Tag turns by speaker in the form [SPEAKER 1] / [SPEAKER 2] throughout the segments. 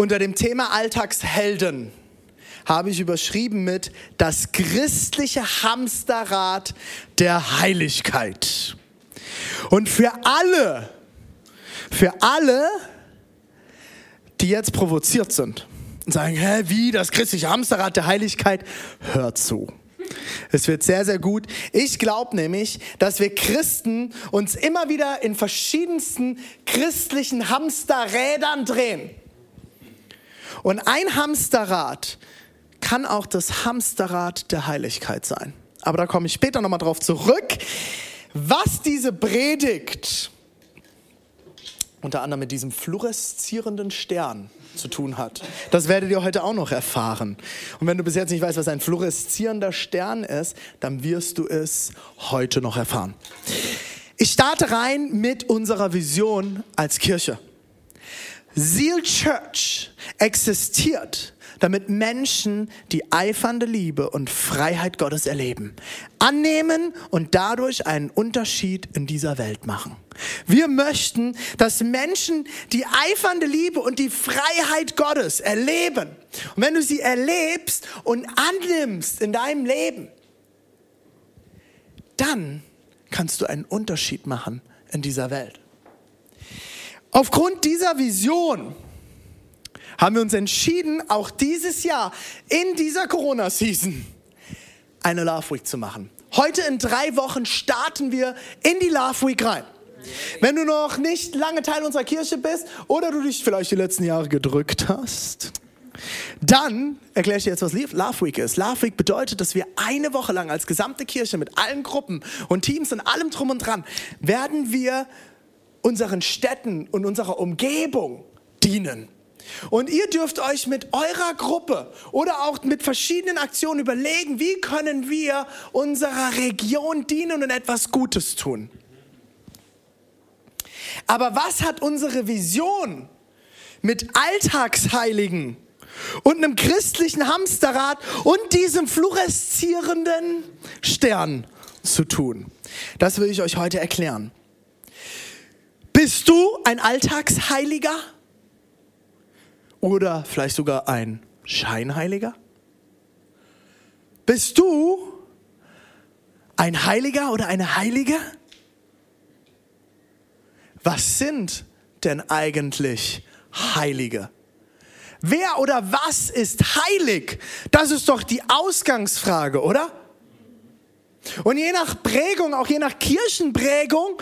[SPEAKER 1] unter dem Thema Alltagshelden habe ich überschrieben mit das christliche Hamsterrad der Heiligkeit. Und für alle, für alle, die jetzt provoziert sind und sagen, hä, wie das christliche Hamsterrad der Heiligkeit, hört zu. Es wird sehr, sehr gut. Ich glaube nämlich, dass wir Christen uns immer wieder in verschiedensten christlichen Hamsterrädern drehen. Und ein Hamsterrad kann auch das Hamsterrad der Heiligkeit sein. Aber da komme ich später nochmal drauf zurück. Was diese Predigt unter anderem mit diesem fluoreszierenden Stern zu tun hat. Das werdet ihr heute auch noch erfahren. Und wenn du bis jetzt nicht weißt, was ein fluoreszierender Stern ist, dann wirst du es heute noch erfahren. Ich starte rein mit unserer Vision als Kirche. Seal Church existiert, damit Menschen die eifernde Liebe und Freiheit Gottes erleben, annehmen und dadurch einen Unterschied in dieser Welt machen. Wir möchten, dass Menschen die eifernde Liebe und die Freiheit Gottes erleben. Und wenn du sie erlebst und annimmst in deinem Leben, dann kannst du einen Unterschied machen in dieser Welt. Aufgrund dieser Vision haben wir uns entschieden, auch dieses Jahr in dieser Corona-Season eine Love Week zu machen. Heute in drei Wochen starten wir in die Love Week rein. Wenn du noch nicht lange Teil unserer Kirche bist oder du dich vielleicht die letzten Jahre gedrückt hast, dann erkläre ich dir jetzt, was Love Week ist. Love Week bedeutet, dass wir eine Woche lang als gesamte Kirche mit allen Gruppen und Teams und allem drum und dran werden wir unseren Städten und unserer Umgebung dienen. Und ihr dürft euch mit eurer Gruppe oder auch mit verschiedenen Aktionen überlegen, wie können wir unserer Region dienen und etwas Gutes tun. Aber was hat unsere Vision mit Alltagsheiligen und einem christlichen Hamsterrad und diesem fluoreszierenden Stern zu tun? Das will ich euch heute erklären. Bist du ein Alltagsheiliger? Oder vielleicht sogar ein Scheinheiliger? Bist du ein Heiliger oder eine Heilige? Was sind denn eigentlich Heilige? Wer oder was ist heilig? Das ist doch die Ausgangsfrage, oder? Und je nach Prägung, auch je nach Kirchenprägung,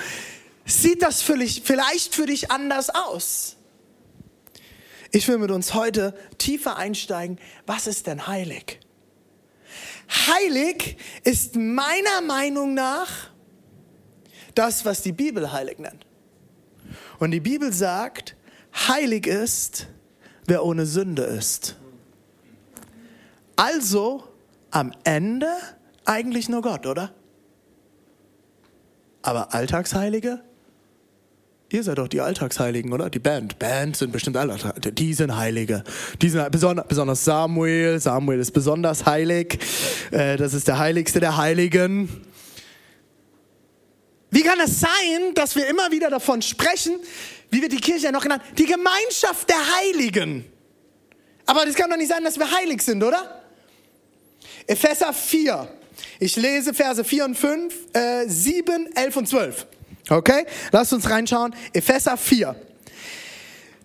[SPEAKER 1] sieht das vielleicht für dich anders aus. Ich will mit uns heute tiefer einsteigen. Was ist denn heilig? Heilig ist meiner Meinung nach das, was die Bibel heilig nennt. Und die Bibel sagt, heilig ist, wer ohne Sünde ist. Also am Ende eigentlich nur Gott, oder? Aber Alltagsheilige? Ihr seid doch die Alltagsheiligen, oder? Die Band. Band sind bestimmt alle. Die sind Heilige. Die sind besonders Samuel. Samuel ist besonders heilig. Äh, das ist der Heiligste der Heiligen. Wie kann es sein, dass wir immer wieder davon sprechen, wie wird die Kirche ja noch genannt, die Gemeinschaft der Heiligen? Aber das kann doch nicht sein, dass wir heilig sind, oder? Epheser 4. Ich lese Verse 4 und 5, äh, 7, 11 und 12. Okay? Lasst uns reinschauen. Epheser 4.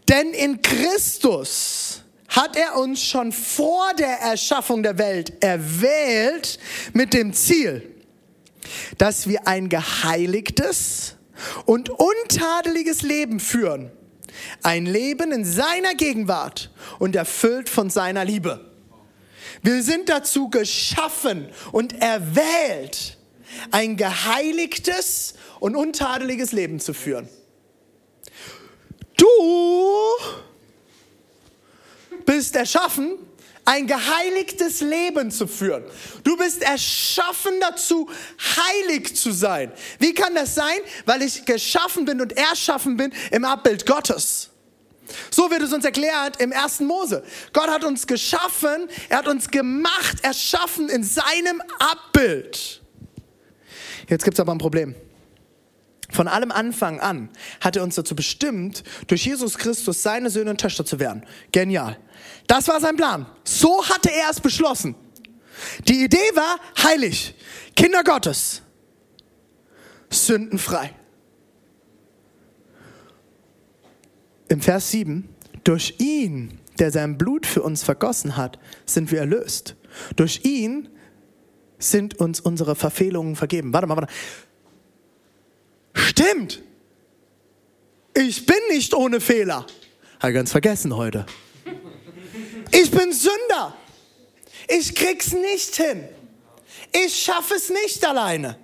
[SPEAKER 1] Denn in Christus hat er uns schon vor der Erschaffung der Welt erwählt mit dem Ziel, dass wir ein geheiligtes und untadeliges Leben führen. Ein Leben in seiner Gegenwart und erfüllt von seiner Liebe. Wir sind dazu geschaffen und erwählt, ein geheiligtes und untadeliges Leben zu führen. Du bist erschaffen ein geheiligtes Leben zu führen. Du bist erschaffen dazu, heilig zu sein. Wie kann das sein? Weil ich geschaffen bin und erschaffen bin im Abbild Gottes. So wird es uns erklärt im ersten Mose. Gott hat uns geschaffen, er hat uns gemacht, erschaffen in seinem Abbild. Jetzt gibt es aber ein Problem. Von allem Anfang an hat er uns dazu bestimmt, durch Jesus Christus seine Söhne und Töchter zu werden. Genial. Das war sein Plan. So hatte er es beschlossen. Die Idee war heilig, Kinder Gottes, sündenfrei. Im Vers 7, durch ihn, der sein Blut für uns vergossen hat, sind wir erlöst. Durch ihn sind uns unsere Verfehlungen vergeben. Warte mal, warte. Stimmt. Ich bin nicht ohne Fehler. Habe ganz vergessen heute. Ich bin Sünder. Ich krieg's nicht hin. Ich schaffe es nicht alleine.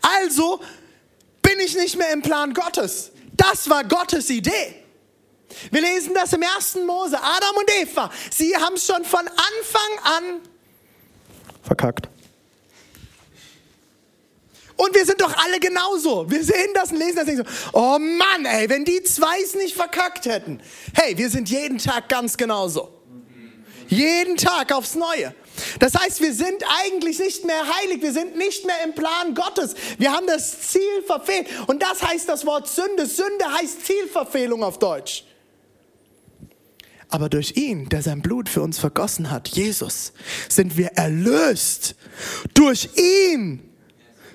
[SPEAKER 1] Also bin ich nicht mehr im Plan Gottes. Das war Gottes Idee. Wir lesen das im ersten Mose. Adam und Eva, sie haben es schon von Anfang an verkackt. Und wir sind doch alle genauso. Wir sehen das und lesen das denken so, oh Mann, ey, wenn die zwei es nicht verkackt hätten. Hey, wir sind jeden Tag ganz genauso. Jeden Tag aufs Neue. Das heißt, wir sind eigentlich nicht mehr heilig, wir sind nicht mehr im Plan Gottes. Wir haben das Ziel verfehlt. Und das heißt das Wort Sünde. Sünde heißt Zielverfehlung auf Deutsch. Aber durch ihn, der sein Blut für uns vergossen hat, Jesus, sind wir erlöst. Durch ihn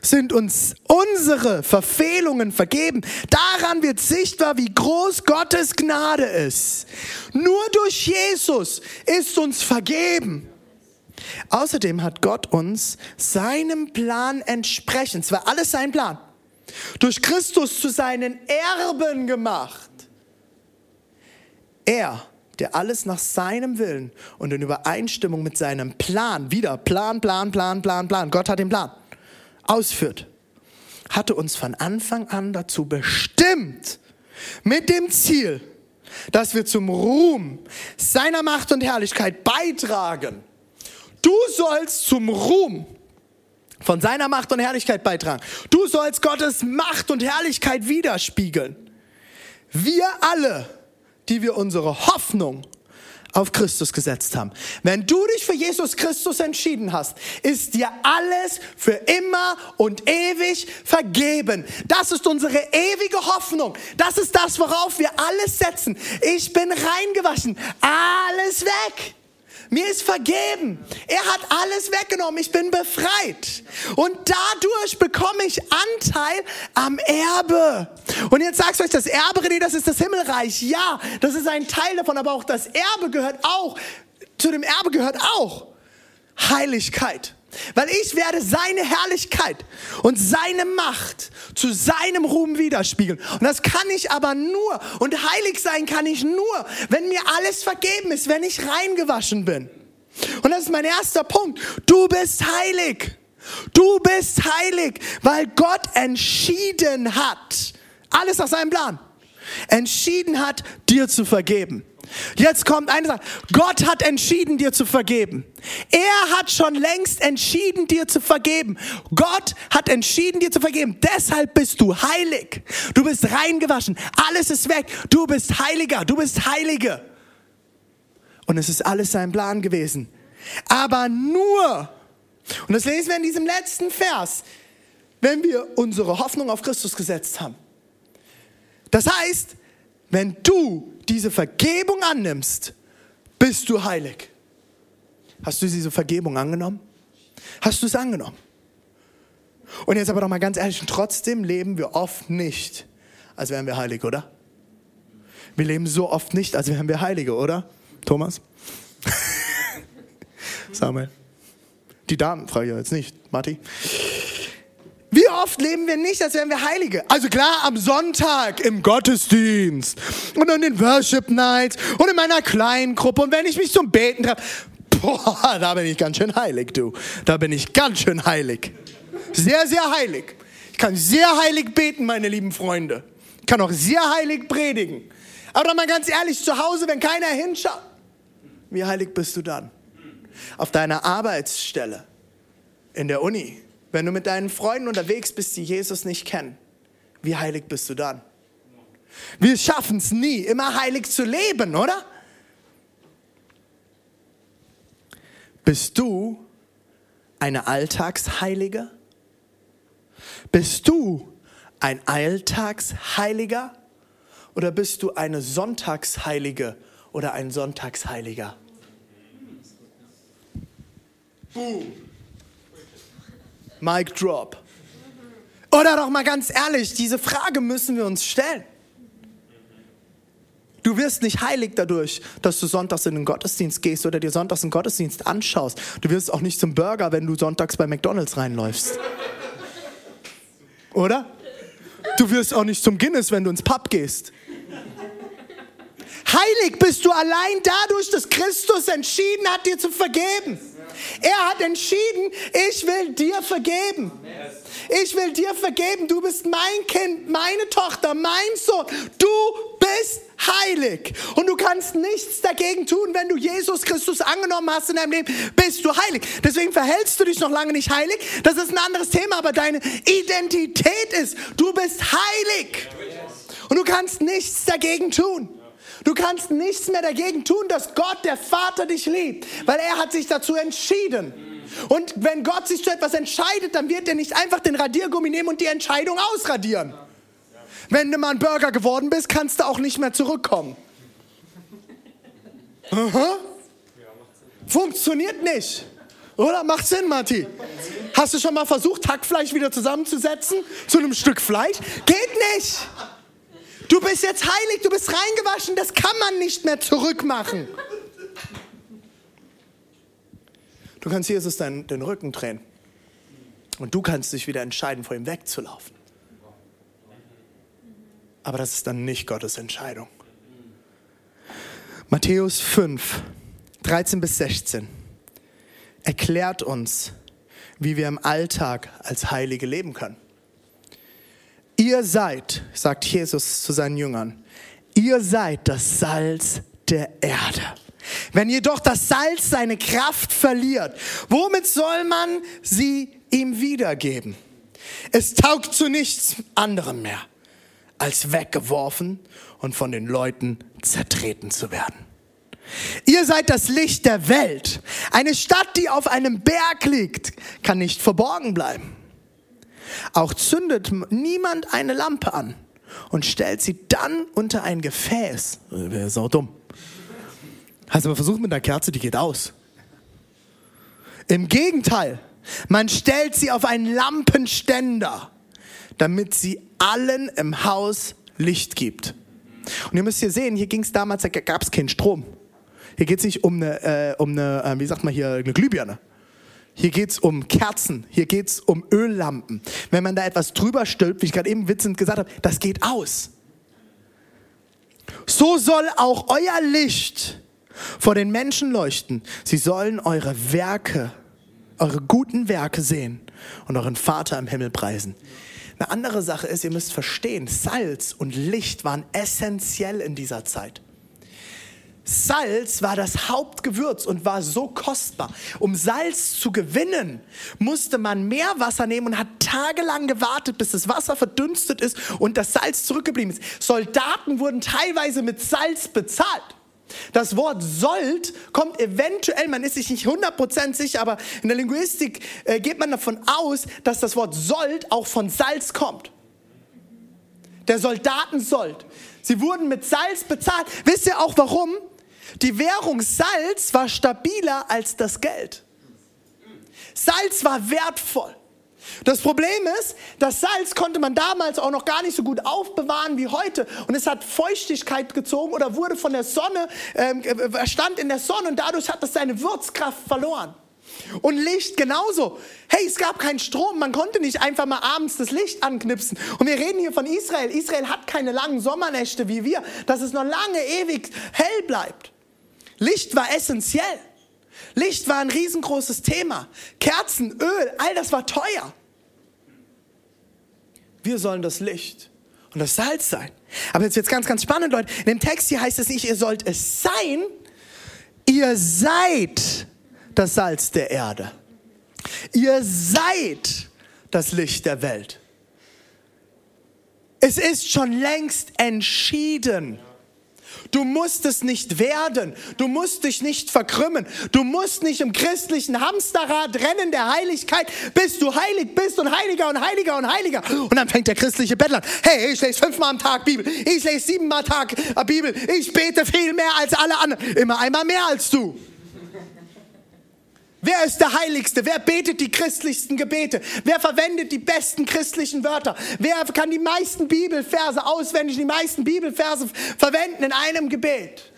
[SPEAKER 1] sind uns unsere Verfehlungen vergeben. Daran wird sichtbar, wie groß Gottes Gnade ist. Nur durch Jesus ist uns vergeben. Außerdem hat Gott uns seinem Plan entsprechend, es war alles sein Plan, durch Christus zu seinen Erben gemacht. Er, der alles nach seinem Willen und in Übereinstimmung mit seinem Plan, wieder Plan, Plan, Plan, Plan, Plan, Gott hat den Plan ausführt, hatte uns von Anfang an dazu bestimmt, mit dem Ziel, dass wir zum Ruhm seiner Macht und Herrlichkeit beitragen. Du sollst zum Ruhm von seiner Macht und Herrlichkeit beitragen. Du sollst Gottes Macht und Herrlichkeit widerspiegeln. Wir alle, die wir unsere Hoffnung auf Christus gesetzt haben. Wenn du dich für Jesus Christus entschieden hast, ist dir alles für immer und ewig vergeben. Das ist unsere ewige Hoffnung. Das ist das, worauf wir alles setzen. Ich bin reingewaschen. Alles weg. Mir ist vergeben. Er hat alles weggenommen. Ich bin befreit. Und dadurch bekomme ich Anteil am Erbe. Und jetzt sagst du euch, das Erbe, René, das ist das Himmelreich. Ja, das ist ein Teil davon, aber auch das Erbe gehört auch, zu dem Erbe gehört auch Heiligkeit. Weil ich werde seine Herrlichkeit und seine Macht zu seinem Ruhm widerspiegeln. Und das kann ich aber nur, und heilig sein kann ich nur, wenn mir alles vergeben ist, wenn ich reingewaschen bin. Und das ist mein erster Punkt. Du bist heilig. Du bist heilig, weil Gott entschieden hat, alles nach seinem Plan, entschieden hat, dir zu vergeben. Jetzt kommt eine Sache. Gott hat entschieden, dir zu vergeben. Er hat schon längst entschieden, dir zu vergeben. Gott hat entschieden, dir zu vergeben. Deshalb bist du heilig. Du bist reingewaschen. Alles ist weg. Du bist Heiliger. Du bist Heilige. Und es ist alles sein Plan gewesen. Aber nur, und das lesen wir in diesem letzten Vers, wenn wir unsere Hoffnung auf Christus gesetzt haben. Das heißt, wenn du diese Vergebung annimmst, bist du heilig. Hast du diese Vergebung angenommen? Hast du es angenommen? Und jetzt aber doch mal ganz ehrlich, trotzdem leben wir oft nicht, als wären wir heilig, oder? Wir leben so oft nicht, als wären wir Heilige, oder? Thomas? Samuel? Die Damen frage ich jetzt nicht. Matti? Wie oft leben wir nicht, als wären wir Heilige? Also klar, am Sonntag im Gottesdienst und an den Worship Nights und in meiner kleinen Gruppe und wenn ich mich zum Beten treffe. Boah, da bin ich ganz schön heilig, du. Da bin ich ganz schön heilig. Sehr, sehr heilig. Ich kann sehr heilig beten, meine lieben Freunde. Ich kann auch sehr heilig predigen. Aber doch mal ganz ehrlich, zu Hause, wenn keiner hinschaut, wie heilig bist du dann? auf deiner Arbeitsstelle, in der Uni, wenn du mit deinen Freunden unterwegs bist, die Jesus nicht kennen, wie heilig bist du dann? Wir schaffen es nie, immer heilig zu leben, oder? Bist du eine Alltagsheilige? Bist du ein Alltagsheiliger? Oder bist du eine Sonntagsheilige oder ein Sonntagsheiliger? Boom. Mic drop. Oder doch mal ganz ehrlich, diese Frage müssen wir uns stellen. Du wirst nicht heilig dadurch, dass du sonntags in den Gottesdienst gehst oder dir sonntags einen Gottesdienst anschaust. Du wirst auch nicht zum Burger, wenn du sonntags bei McDonald's reinläufst. Oder? Du wirst auch nicht zum Guinness, wenn du ins Pub gehst. Heilig bist du allein dadurch, dass Christus entschieden hat, dir zu vergeben. Er hat entschieden, ich will dir vergeben. Ich will dir vergeben. Du bist mein Kind, meine Tochter, mein Sohn. Du bist heilig. Und du kannst nichts dagegen tun, wenn du Jesus Christus angenommen hast in deinem Leben, bist du heilig. Deswegen verhältst du dich noch lange nicht heilig. Das ist ein anderes Thema, aber deine Identität ist, du bist heilig. Und du kannst nichts dagegen tun. Du kannst nichts mehr dagegen tun, dass Gott, der Vater, dich liebt, weil er hat sich dazu entschieden. Und wenn Gott sich zu etwas entscheidet, dann wird er nicht einfach den Radiergummi nehmen und die Entscheidung ausradieren. Wenn du mal ein Burger geworden bist, kannst du auch nicht mehr zurückkommen. Aha. Funktioniert nicht. Oder? Macht Sinn, Matti? Hast du schon mal versucht, Hackfleisch wieder zusammenzusetzen zu einem Stück Fleisch? Geht nicht. Du bist jetzt heilig, du bist reingewaschen, das kann man nicht mehr zurückmachen. Du kannst Jesus den, den Rücken drehen. Und du kannst dich wieder entscheiden, vor ihm wegzulaufen. Aber das ist dann nicht Gottes Entscheidung. Matthäus 5, 13 bis 16 erklärt uns, wie wir im Alltag als Heilige leben können. Ihr seid, sagt Jesus zu seinen Jüngern, ihr seid das Salz der Erde. Wenn jedoch das Salz seine Kraft verliert, womit soll man sie ihm wiedergeben? Es taugt zu nichts anderem mehr, als weggeworfen und von den Leuten zertreten zu werden. Ihr seid das Licht der Welt. Eine Stadt, die auf einem Berg liegt, kann nicht verborgen bleiben. Auch zündet niemand eine Lampe an und stellt sie dann unter ein Gefäß. Wäre so dumm. Hast du mal versucht mit einer Kerze, die geht aus. Im Gegenteil, man stellt sie auf einen Lampenständer, damit sie allen im Haus Licht gibt. Und ihr müsst hier sehen, hier ging es damals, da gab es keinen Strom. Hier geht es nicht um eine, äh, um eine, äh, wie sagt man hier, eine Glühbirne. Hier geht es um Kerzen, hier geht es um Öllampen. Wenn man da etwas drüber stülpt, wie ich gerade eben witzend gesagt habe, das geht aus. So soll auch euer Licht vor den Menschen leuchten. Sie sollen eure Werke, eure guten Werke sehen und euren Vater im Himmel preisen. Eine andere Sache ist, ihr müsst verstehen, Salz und Licht waren essentiell in dieser Zeit. Salz war das Hauptgewürz und war so kostbar. Um Salz zu gewinnen, musste man mehr Wasser nehmen und hat tagelang gewartet, bis das Wasser verdünstet ist und das Salz zurückgeblieben ist. Soldaten wurden teilweise mit Salz bezahlt. Das Wort sollt kommt eventuell, man ist sich nicht 100% sicher, aber in der Linguistik äh, geht man davon aus, dass das Wort sollt auch von Salz kommt. Der Soldaten sollt. Sie wurden mit Salz bezahlt. Wisst ihr auch warum? Die Währung Salz war stabiler als das Geld. Salz war wertvoll. Das Problem ist, das Salz konnte man damals auch noch gar nicht so gut aufbewahren wie heute. Und es hat Feuchtigkeit gezogen oder wurde von der Sonne, ähm, äh, stand in der Sonne und dadurch hat es seine Würzkraft verloren. Und Licht genauso. Hey, es gab keinen Strom, man konnte nicht einfach mal abends das Licht anknipsen. Und wir reden hier von Israel. Israel hat keine langen Sommernächte wie wir, dass es noch lange ewig hell bleibt. Licht war essentiell. Licht war ein riesengroßes Thema. Kerzen, Öl, all das war teuer. Wir sollen das Licht und das Salz sein. Aber jetzt wird es ganz, ganz spannend, Leute. In dem Text hier heißt es nicht, ihr sollt es sein, ihr seid das Salz der Erde. Ihr seid das Licht der Welt. Es ist schon längst entschieden. Du musst es nicht werden. Du musst dich nicht verkrümmen. Du musst nicht im christlichen Hamsterrad rennen der Heiligkeit, bis du heilig bist und heiliger und heiliger und heiliger. Und dann fängt der christliche Bettler an. Hey, ich lese fünfmal am Tag Bibel. Ich lese siebenmal am Tag Bibel. Ich bete viel mehr als alle anderen. Immer einmal mehr als du. Wer ist der Heiligste? Wer betet die christlichsten Gebete? Wer verwendet die besten christlichen Wörter? Wer kann die meisten Bibelverse auswendig, die meisten Bibelverse verwenden in einem Gebet?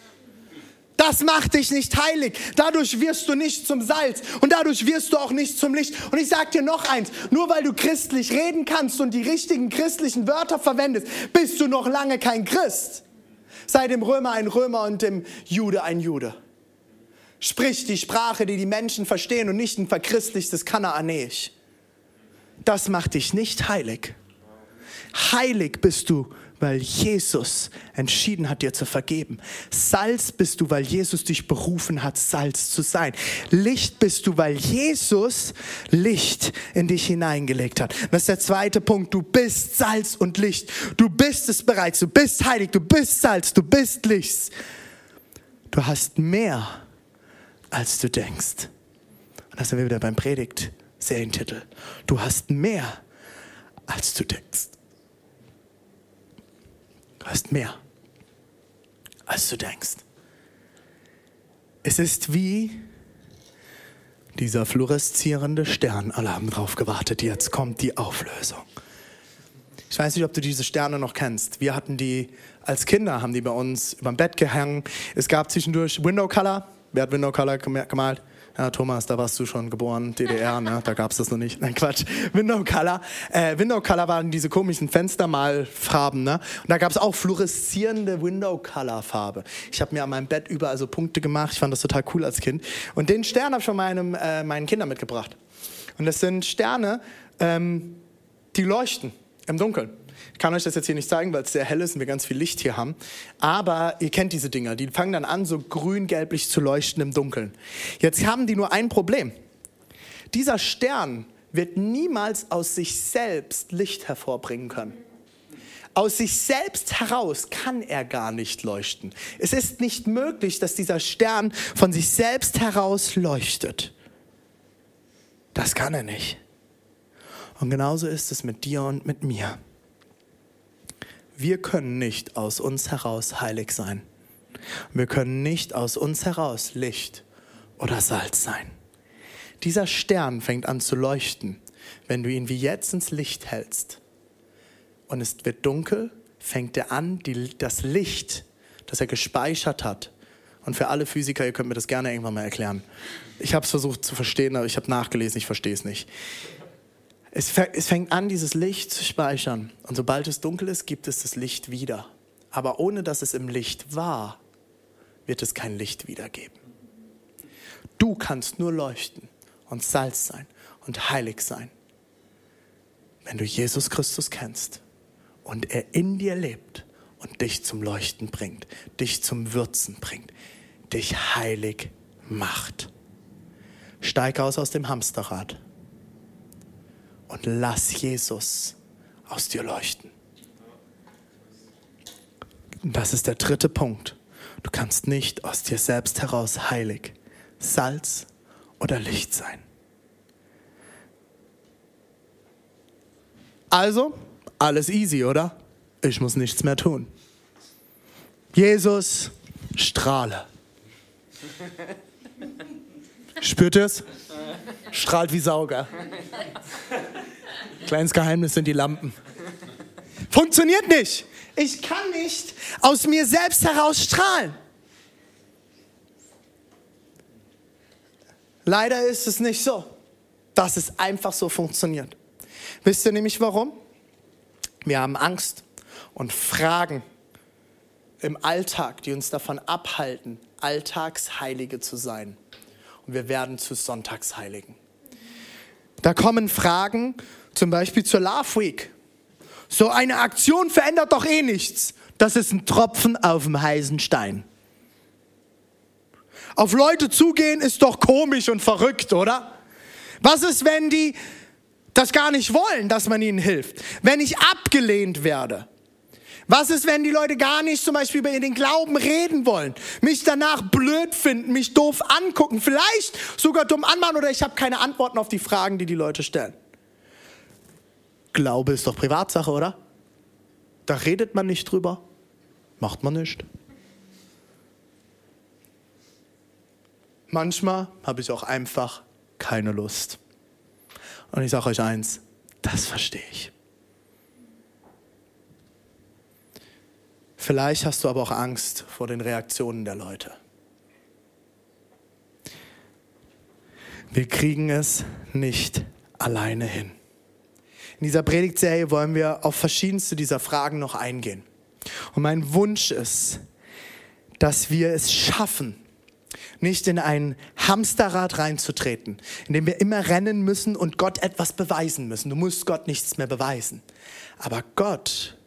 [SPEAKER 1] Das macht dich nicht heilig. Dadurch wirst du nicht zum Salz und dadurch wirst du auch nicht zum Licht. Und ich sage dir noch eins, nur weil du christlich reden kannst und die richtigen christlichen Wörter verwendest, bist du noch lange kein Christ. Sei dem Römer ein Römer und dem Jude ein Jude. Sprich die Sprache, die die Menschen verstehen und nicht ein verchristlichtes Kanaanäisch. Das macht dich nicht heilig. Heilig bist du, weil Jesus entschieden hat, dir zu vergeben. Salz bist du, weil Jesus dich berufen hat, Salz zu sein. Licht bist du, weil Jesus Licht in dich hineingelegt hat. Das ist der zweite Punkt. Du bist Salz und Licht. Du bist es bereits. Du bist heilig. Du bist Salz. Du bist Licht. Du hast mehr als du denkst. Und da sind wir wieder beim Predigt, Serientitel. Du hast mehr, als du denkst. Du hast mehr, als du denkst. Es ist wie dieser fluoreszierende Stern. Alle haben drauf gewartet. Jetzt kommt die Auflösung. Ich weiß nicht, ob du diese Sterne noch kennst. Wir hatten die als Kinder, haben die bei uns über dem Bett gehangen. Es gab zwischendurch Window Color. Wer hat Window Color gemalt? Ja, Thomas, da warst du schon geboren, DDR, ne? da gab es das noch nicht. Nein, Quatsch. Window Color. Äh, Window Color waren diese komischen Fenstermalfarben. Ne? Und da gab es auch fluoreszierende Window Color Farbe. Ich habe mir an meinem Bett überall so Punkte gemacht. Ich fand das total cool als Kind. Und den Stern habe ich von meinem, äh, meinen Kindern mitgebracht. Und das sind Sterne, ähm, die leuchten im Dunkeln. Ich kann euch das jetzt hier nicht zeigen, weil es sehr hell ist und wir ganz viel Licht hier haben. Aber ihr kennt diese Dinger. Die fangen dann an, so grün-gelblich zu leuchten im Dunkeln. Jetzt haben die nur ein Problem. Dieser Stern wird niemals aus sich selbst Licht hervorbringen können. Aus sich selbst heraus kann er gar nicht leuchten. Es ist nicht möglich, dass dieser Stern von sich selbst heraus leuchtet. Das kann er nicht. Und genauso ist es mit dir und mit mir. Wir können nicht aus uns heraus heilig sein. Wir können nicht aus uns heraus Licht oder Salz sein. Dieser Stern fängt an zu leuchten, wenn du ihn wie jetzt ins Licht hältst. Und es wird dunkel, fängt er an, die, das Licht, das er gespeichert hat. Und für alle Physiker, ihr könnt mir das gerne irgendwann mal erklären. Ich habe es versucht zu verstehen, aber ich habe nachgelesen, ich verstehe es nicht. Es, fängt an, dieses Licht zu speichern. Und sobald es dunkel ist, gibt es das Licht wieder. Aber ohne dass es im Licht war, wird es kein Licht wiedergeben. Du kannst nur leuchten und Salz sein und heilig sein, wenn du Jesus Christus kennst und er in dir lebt und dich zum Leuchten bringt, dich zum Würzen bringt, dich heilig macht. Steig aus aus dem Hamsterrad und lass Jesus aus dir leuchten. Das ist der dritte Punkt. Du kannst nicht aus dir selbst heraus heilig, Salz oder Licht sein. Also, alles easy, oder? Ich muss nichts mehr tun. Jesus, strahle. Spürt ihr es? Strahlt wie Sauger. Kleines Geheimnis sind die Lampen. Funktioniert nicht. Ich kann nicht aus mir selbst heraus strahlen. Leider ist es nicht so, dass es einfach so funktioniert. Wisst ihr nämlich warum? Wir haben Angst und Fragen im Alltag, die uns davon abhalten, Alltagsheilige zu sein. Und wir werden zu Sonntagsheiligen. Da kommen Fragen, zum Beispiel zur Love Week. So eine Aktion verändert doch eh nichts. Das ist ein Tropfen auf dem heißen Stein. Auf Leute zugehen ist doch komisch und verrückt, oder? Was ist, wenn die das gar nicht wollen, dass man ihnen hilft? Wenn ich abgelehnt werde? Was ist, wenn die Leute gar nicht zum Beispiel über den Glauben reden wollen, mich danach blöd finden, mich doof angucken, vielleicht sogar dumm anmachen oder ich habe keine Antworten auf die Fragen, die die Leute stellen? Glaube ist doch Privatsache, oder? Da redet man nicht drüber, macht man nicht. Manchmal habe ich auch einfach keine Lust. Und ich sage euch eins, das verstehe ich. Vielleicht hast du aber auch Angst vor den Reaktionen der Leute. Wir kriegen es nicht alleine hin. In dieser Predigtserie wollen wir auf verschiedenste dieser Fragen noch eingehen. Und mein Wunsch ist, dass wir es schaffen, nicht in ein Hamsterrad reinzutreten, in dem wir immer rennen müssen und Gott etwas beweisen müssen. Du musst Gott nichts mehr beweisen. Aber Gott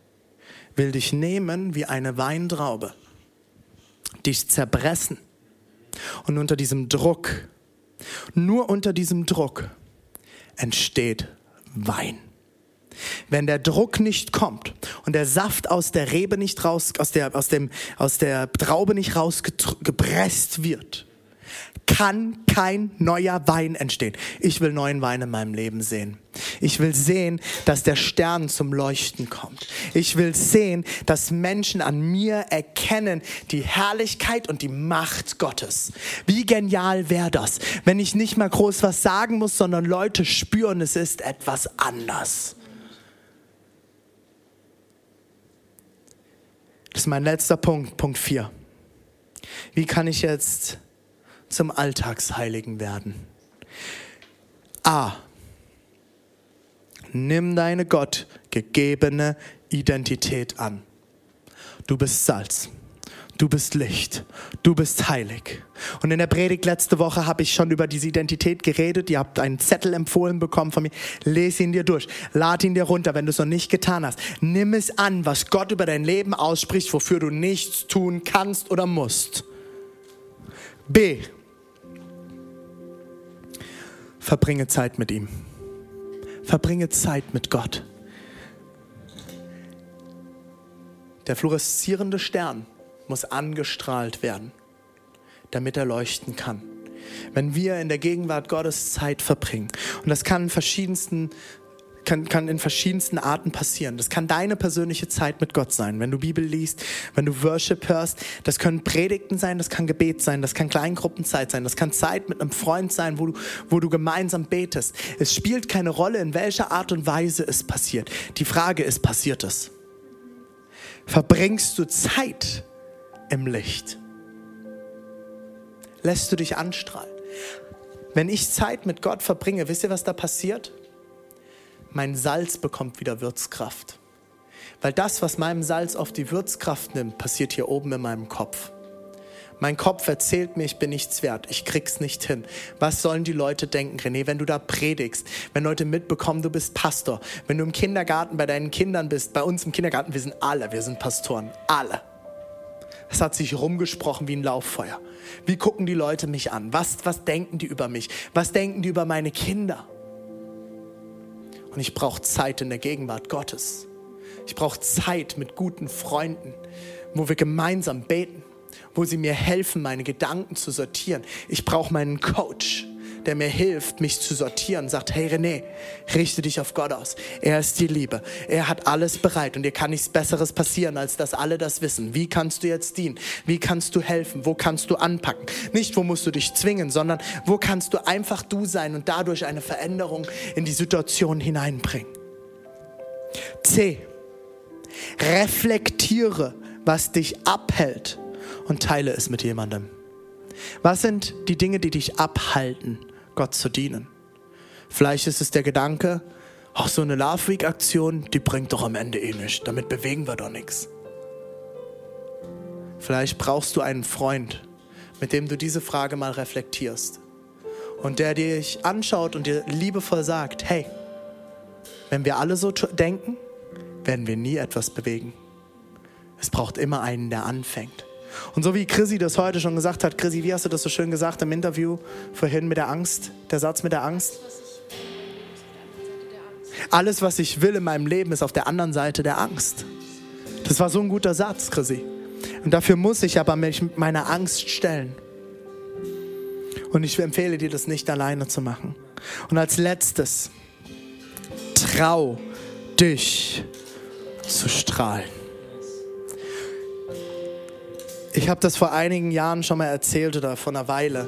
[SPEAKER 1] will dich nehmen wie eine Weintraube, dich zerpressen. Und unter diesem Druck, nur unter diesem Druck entsteht Wein. Wenn der Druck nicht kommt und der Saft aus der Rebe nicht raus, aus der, aus dem, aus der Traube nicht rausgepresst wird, kann kein neuer Wein entstehen. Ich will neuen Wein in meinem Leben sehen. Ich will sehen, dass der Stern zum Leuchten kommt. Ich will sehen, dass Menschen an mir erkennen die Herrlichkeit und die Macht Gottes. Wie genial wäre das, wenn ich nicht mal groß was sagen muss, sondern Leute spüren, es ist etwas anders. Das ist mein letzter Punkt, Punkt 4. Wie kann ich jetzt zum Alltagsheiligen werden. A. Nimm deine Gott gegebene Identität an. Du bist Salz. Du bist Licht. Du bist heilig. Und in der Predigt letzte Woche habe ich schon über diese Identität geredet. Ihr habt einen Zettel empfohlen bekommen von mir. Lese ihn dir durch. Lad ihn dir runter, wenn du es noch nicht getan hast. Nimm es an, was Gott über dein Leben ausspricht, wofür du nichts tun kannst oder musst. B. Verbringe Zeit mit ihm. Verbringe Zeit mit Gott. Der fluoreszierende Stern muss angestrahlt werden, damit er leuchten kann. Wenn wir in der Gegenwart Gottes Zeit verbringen, und das kann in verschiedensten kann, kann in verschiedensten Arten passieren. Das kann deine persönliche Zeit mit Gott sein, wenn du Bibel liest, wenn du Worship hörst. Das können Predigten sein, das kann Gebet sein, das kann Kleingruppenzeit sein, das kann Zeit mit einem Freund sein, wo du, wo du gemeinsam betest. Es spielt keine Rolle, in welcher Art und Weise es passiert. Die Frage ist, passiert es? Verbringst du Zeit im Licht? Lässt du dich anstrahlen? Wenn ich Zeit mit Gott verbringe, wisst ihr, was da passiert? Mein Salz bekommt wieder Würzkraft. Weil das, was meinem Salz auf die Würzkraft nimmt, passiert hier oben in meinem Kopf. Mein Kopf erzählt mir, ich bin nichts wert, ich krieg's nicht hin. Was sollen die Leute denken, René, wenn du da predigst, wenn Leute mitbekommen, du bist Pastor, wenn du im Kindergarten bei deinen Kindern bist, bei uns im Kindergarten, wir sind alle, wir sind Pastoren, alle. Es hat sich rumgesprochen wie ein Lauffeuer. Wie gucken die Leute mich an? Was, was denken die über mich? Was denken die über meine Kinder? Und ich brauche Zeit in der Gegenwart Gottes. Ich brauche Zeit mit guten Freunden, wo wir gemeinsam beten, wo sie mir helfen, meine Gedanken zu sortieren. Ich brauche meinen Coach der mir hilft, mich zu sortieren, sagt, hey René, richte dich auf Gott aus. Er ist die Liebe. Er hat alles bereit und dir kann nichts Besseres passieren, als dass alle das wissen. Wie kannst du jetzt dienen? Wie kannst du helfen? Wo kannst du anpacken? Nicht, wo musst du dich zwingen, sondern wo kannst du einfach du sein und dadurch eine Veränderung in die Situation hineinbringen. C. Reflektiere, was dich abhält und teile es mit jemandem. Was sind die Dinge, die dich abhalten Gott zu dienen. Vielleicht ist es der Gedanke, auch so eine Love Week Aktion, die bringt doch am Ende eh nichts. Damit bewegen wir doch nichts. Vielleicht brauchst du einen Freund, mit dem du diese Frage mal reflektierst und der dich anschaut und dir liebevoll sagt, hey, wenn wir alle so denken, werden wir nie etwas bewegen. Es braucht immer einen, der anfängt. Und so wie Chrissy das heute schon gesagt hat, Chrissy, wie hast du das so schön gesagt im Interview vorhin mit der Angst, der Satz mit der Angst? Alles, was ich will in meinem Leben, ist auf der anderen Seite der Angst. Das war so ein guter Satz, Chrissy. Und dafür muss ich aber mich meiner Angst stellen. Und ich empfehle dir, das nicht alleine zu machen. Und als letztes, trau dich zu strahlen. Ich habe das vor einigen Jahren schon mal erzählt oder vor einer Weile.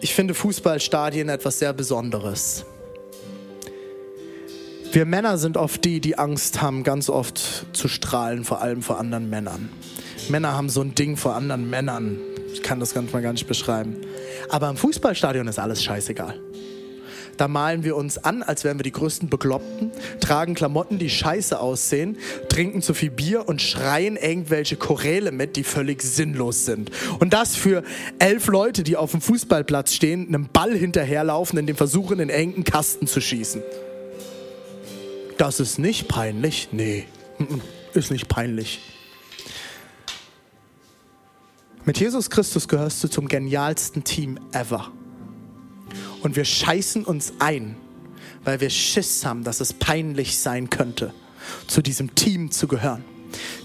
[SPEAKER 1] Ich finde Fußballstadien etwas sehr Besonderes. Wir Männer sind oft die, die Angst haben, ganz oft zu strahlen, vor allem vor anderen Männern. Männer haben so ein Ding vor anderen Männern. Ich kann das ganz mal gar nicht beschreiben. Aber im Fußballstadion ist alles scheißegal. Da malen wir uns an, als wären wir die größten Bekloppten, tragen Klamotten, die scheiße aussehen, trinken zu viel Bier und schreien irgendwelche Choräle mit, die völlig sinnlos sind. Und das für elf Leute, die auf dem Fußballplatz stehen, einem Ball hinterherlaufen, in dem versuchen, in engen Kasten zu schießen. Das ist nicht peinlich? Nee, ist nicht peinlich. Mit Jesus Christus gehörst du zum genialsten Team ever. Und wir scheißen uns ein, weil wir Schiss haben, dass es peinlich sein könnte, zu diesem Team zu gehören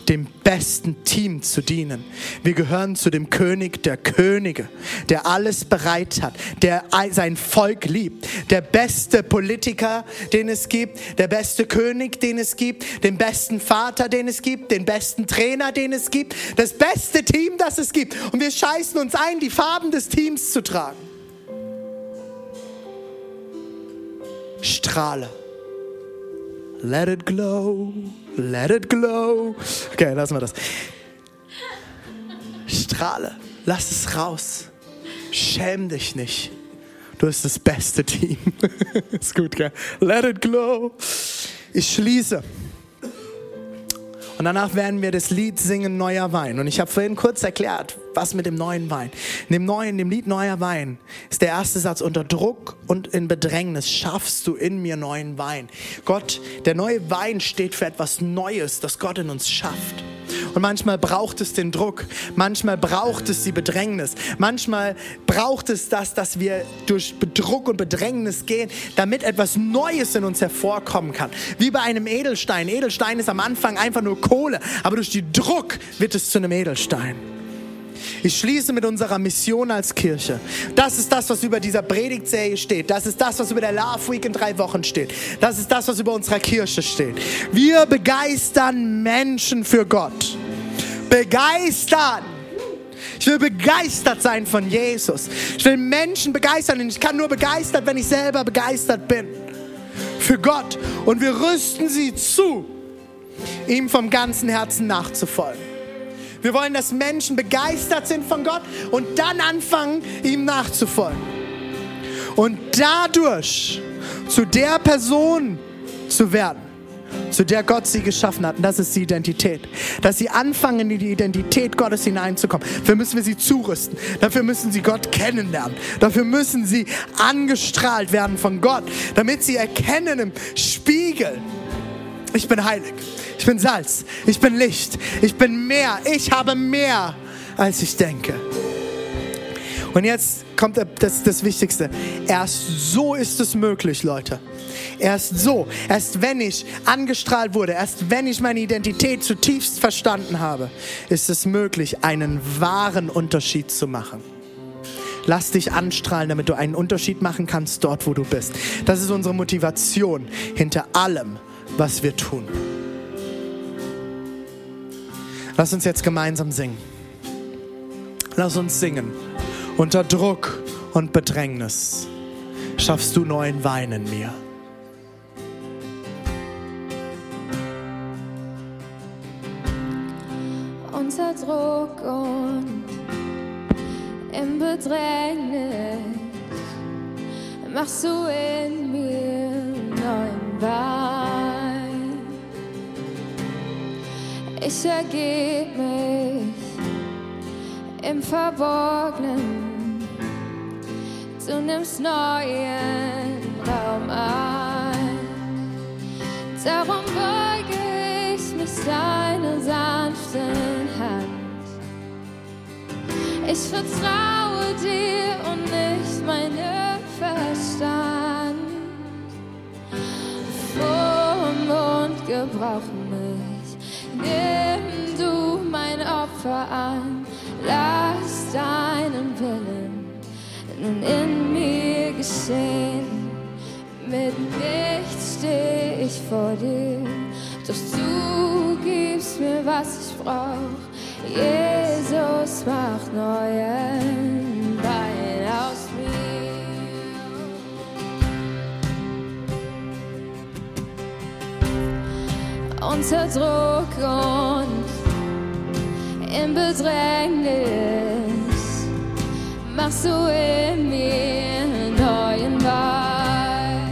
[SPEAKER 1] dem besten Team zu dienen. Wir gehören zu dem König der Könige, der alles bereit hat, der sein Volk liebt, der beste Politiker, den es gibt, der beste König, den es gibt, den besten Vater, den es gibt, den besten Trainer, den es gibt, das beste Team, das es gibt. Und wir scheißen uns ein, die Farben des Teams zu tragen. Strahle. Let it glow, let it glow. Okay, lassen wir das. Strahle, lass es raus. Schäm dich nicht. Du bist das beste Team. Ist gut, gell? Let it glow. Ich schließe. Und danach werden wir das Lied singen Neuer Wein. Und ich habe vorhin kurz erklärt, was mit dem neuen Wein. In dem neuen, dem Lied Neuer Wein ist der erste Satz, unter Druck und in Bedrängnis schaffst du in mir neuen Wein. Gott, der neue Wein steht für etwas Neues, das Gott in uns schafft. Und manchmal braucht es den Druck, manchmal braucht es die Bedrängnis, manchmal braucht es das, dass wir durch Druck und Bedrängnis gehen, damit etwas Neues in uns hervorkommen kann. Wie bei einem Edelstein. Edelstein ist am Anfang einfach nur Kohle, aber durch den Druck wird es zu einem Edelstein. Ich schließe mit unserer Mission als Kirche. Das ist das, was über dieser Predigtserie steht. Das ist das, was über der Love Week in drei Wochen steht. Das ist das, was über unserer Kirche steht. Wir begeistern Menschen für Gott. Begeistern. Ich will begeistert sein von Jesus. Ich will Menschen begeistern. Und ich kann nur begeistert, wenn ich selber begeistert bin. Für Gott. Und wir rüsten sie zu, ihm vom ganzen Herzen nachzufolgen. Wir wollen, dass Menschen begeistert sind von Gott und dann anfangen, ihm nachzufolgen. Und dadurch zu der Person zu werden, zu der Gott sie geschaffen hat. Und das ist die Identität. Dass sie anfangen, in die Identität Gottes hineinzukommen. Dafür müssen wir sie zurüsten. Dafür müssen sie Gott kennenlernen. Dafür müssen sie angestrahlt werden von Gott, damit sie erkennen im Spiegel, ich bin heilig. Ich bin Salz. Ich bin Licht. Ich bin mehr. Ich habe mehr, als ich denke. Und jetzt kommt das, das Wichtigste. Erst so ist es möglich, Leute. Erst so, erst wenn ich angestrahlt wurde, erst wenn ich meine Identität zutiefst verstanden habe, ist es möglich, einen wahren Unterschied zu machen. Lass dich anstrahlen, damit du einen Unterschied machen kannst dort, wo du bist. Das ist unsere Motivation hinter allem, was wir tun. Lass uns jetzt gemeinsam singen. Lass uns singen. Unter Druck und Bedrängnis schaffst du neuen Wein in mir.
[SPEAKER 2] Unter Druck und im Bedrängnis machst du in mir neuen Wein. Ich ergeb mich im Verborgenen. Du nimmst neuen Raum ein. Darum beuge ich mich deine sanften Hand. Ich vertraue dir und nicht meinem Verstand. Form und gebrauche mich. Nimm du mein Opfer an. Lass deinen Willen nun in mir geschehen. Mit nichts steh ich vor dir, doch du gibst mir, was ich brauch. Jesus macht neuen Unter Druck und im Bedrängnis machst du in mir neuen Wein.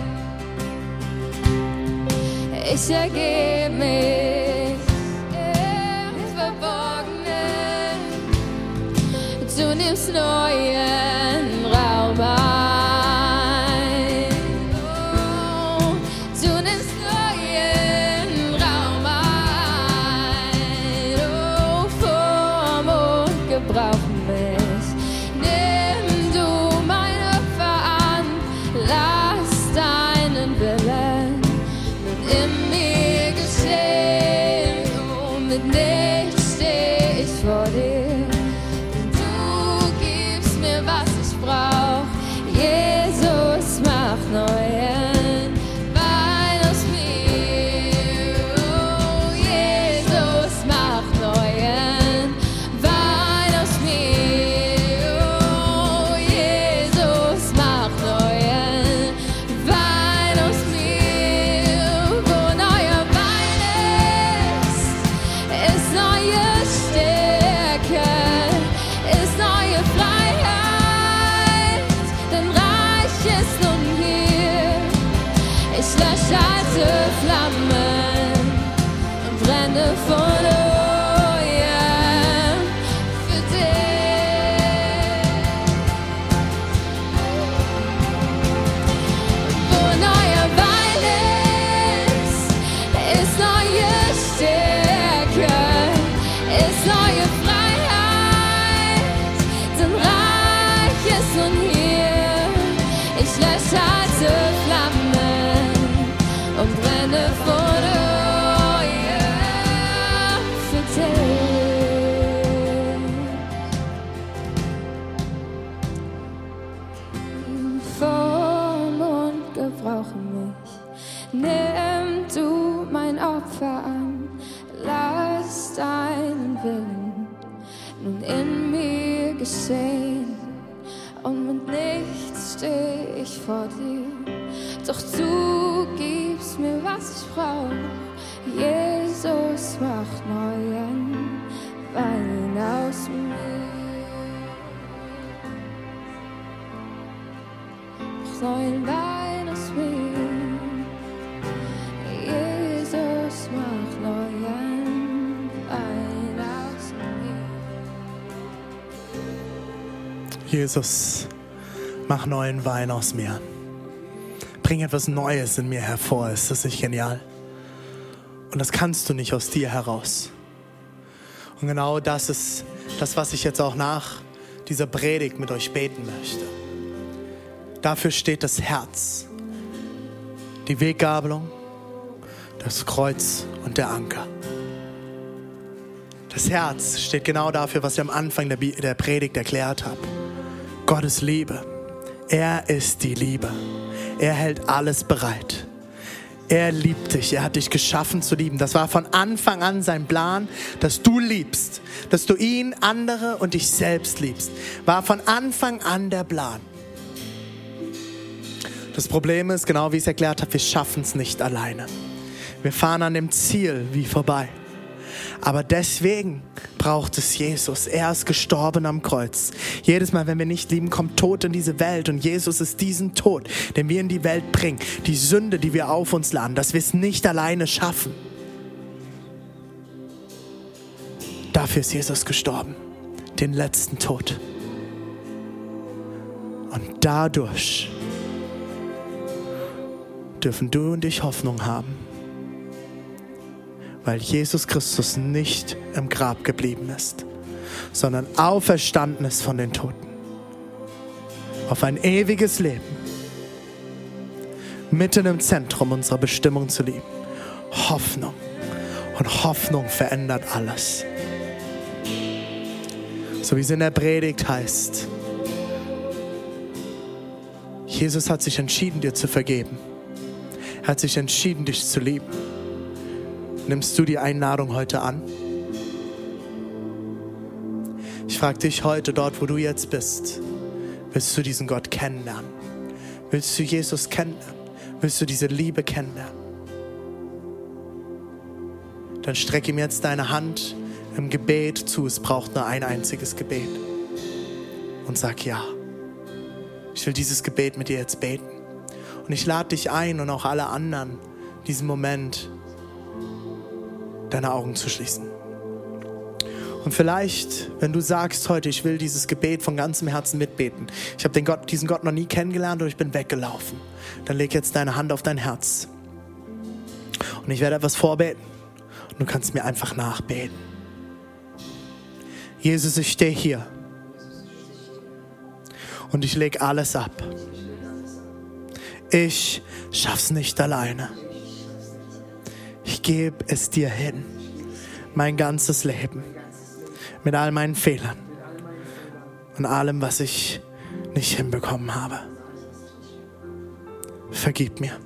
[SPEAKER 2] Ich ergebe und gebrauche mich. Nimm du mein Opfer an, lass deinen Willen nun in mir geschehen. Und mit nichts steh ich vor dir, doch du Jesus,
[SPEAKER 1] mach neuen Wein aus mir. Bring etwas Neues in mir hervor. Ist das nicht genial? Und das kannst du nicht aus dir heraus. Und genau das ist das, was ich jetzt auch nach dieser Predigt mit euch beten möchte. Dafür steht das Herz, die Weggabelung, das Kreuz und der Anker. Das Herz steht genau dafür, was ich am Anfang der, Predigt erklärt habe. Gottes Liebe. Er ist die Liebe. Er hält alles bereit. Er liebt dich. Er hat dich geschaffen zu lieben. Das war von Anfang an sein Plan, dass du liebst, dass du ihn, andere und dich selbst liebst. War von Anfang an der Plan. Das Problem ist, genau wie ich es erklärt habe, wir schaffen es nicht alleine. Wir fahren an dem Ziel wie vorbei. Aber deswegen braucht es Jesus. Er ist gestorben am Kreuz. Jedes Mal, wenn wir nicht lieben, kommt Tod in diese Welt. Und Jesus ist diesen Tod, den wir in die Welt bringen. Die Sünde, die wir auf uns laden, dass wir es nicht alleine schaffen. Dafür ist Jesus gestorben. Den letzten Tod. Und dadurch dürfen du und ich Hoffnung haben weil Jesus Christus nicht im Grab geblieben ist, sondern auferstanden ist von den Toten. Auf ein ewiges Leben. Mitten im Zentrum unserer Bestimmung zu lieben. Hoffnung. Und Hoffnung verändert alles. So wie es in der Predigt heißt. Jesus hat sich entschieden, dir zu vergeben. Er hat sich entschieden, dich zu lieben. Nimmst du die Einladung heute an? Ich frage dich heute dort, wo du jetzt bist. Willst du diesen Gott kennenlernen? Willst du Jesus kennenlernen? Willst du diese Liebe kennenlernen? Dann streck ihm jetzt deine Hand im Gebet zu. Es braucht nur ein einziges Gebet. Und sag ja. Ich will dieses Gebet mit dir jetzt beten. Und ich lade dich ein und auch alle anderen, diesen Moment deine Augen zu schließen. Und vielleicht, wenn du sagst heute, ich will dieses Gebet von ganzem Herzen mitbeten, ich habe Gott, diesen Gott noch nie kennengelernt und ich bin weggelaufen, dann leg jetzt deine Hand auf dein Herz. Und ich werde etwas vorbeten und du kannst mir einfach nachbeten. Jesus, ich stehe hier und ich lege alles ab. Ich schaff's nicht alleine. Ich gebe es dir hin, mein ganzes Leben, mit all meinen Fehlern und allem, was ich nicht hinbekommen habe. Vergib mir.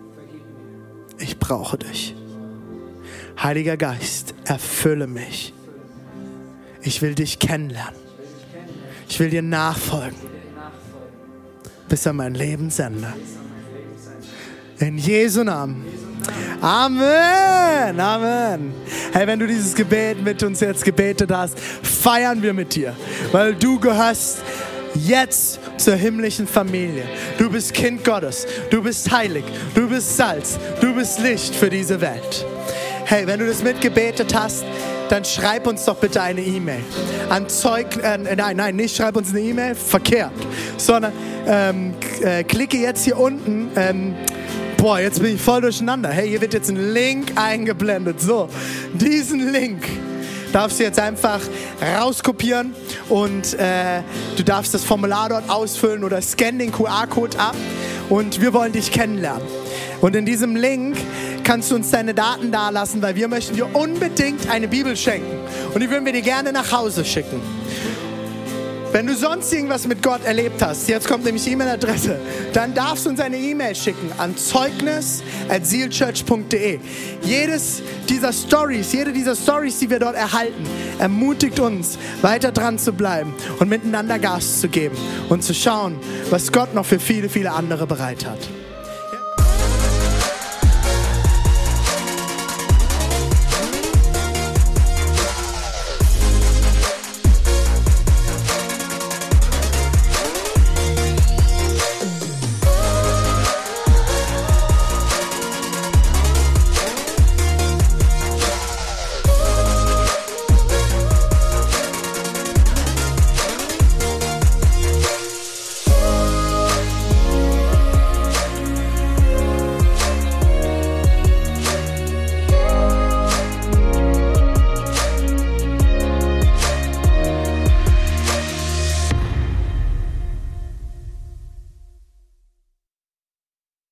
[SPEAKER 1] Ich brauche dich. Heiliger Geist, erfülle mich. Ich will dich kennenlernen. Ich will dir nachfolgen bis an mein Lebensende. In Jesu Namen. Amen, Amen. Hey, wenn du dieses Gebet mit uns jetzt gebetet hast, feiern wir mit dir, weil du gehörst jetzt zur himmlischen Familie. Du bist Kind Gottes, du bist heilig, du bist Salz, du bist Licht für diese Welt. Hey, wenn du das mitgebetet hast, dann schreib uns doch bitte eine E-Mail. An Zeug, äh, nein, nein, nicht schreib uns eine E-Mail, verkehrt, sondern ähm, äh, klicke jetzt hier unten. Ähm, boah, jetzt bin ich voll durcheinander. Hey, hier wird jetzt ein Link eingeblendet. So, diesen Link darfst du jetzt einfach rauskopieren und äh, du darfst das Formular dort ausfüllen oder scan den QR-Code ab und wir wollen dich kennenlernen. Und in diesem Link kannst du uns deine Daten dalassen, weil wir möchten dir unbedingt eine Bibel schenken und die würden wir dir gerne nach Hause schicken. Wenn du sonst irgendwas mit Gott erlebt hast, jetzt kommt nämlich die E-Mail-Adresse, dann darfst du uns eine E-Mail schicken an zeugnis@sealchurch.de. Jedes dieser Stories, jede dieser Stories, die wir dort erhalten, ermutigt uns, weiter dran zu bleiben und miteinander Gas zu geben und zu schauen, was Gott noch für viele, viele andere bereit hat.